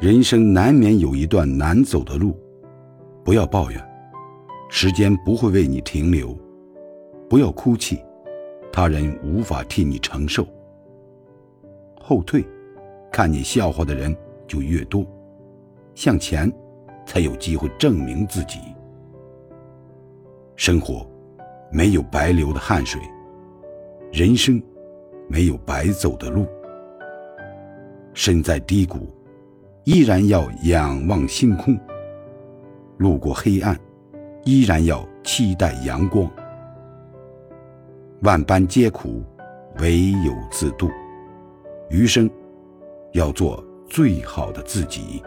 人生难免有一段难走的路，不要抱怨，时间不会为你停留；不要哭泣，他人无法替你承受。后退，看你笑话的人就越多；向前，才有机会证明自己。生活没有白流的汗水，人生没有白走的路。身在低谷，依然要仰望星空；路过黑暗，依然要期待阳光。万般皆苦，唯有自渡。余生，要做最好的自己。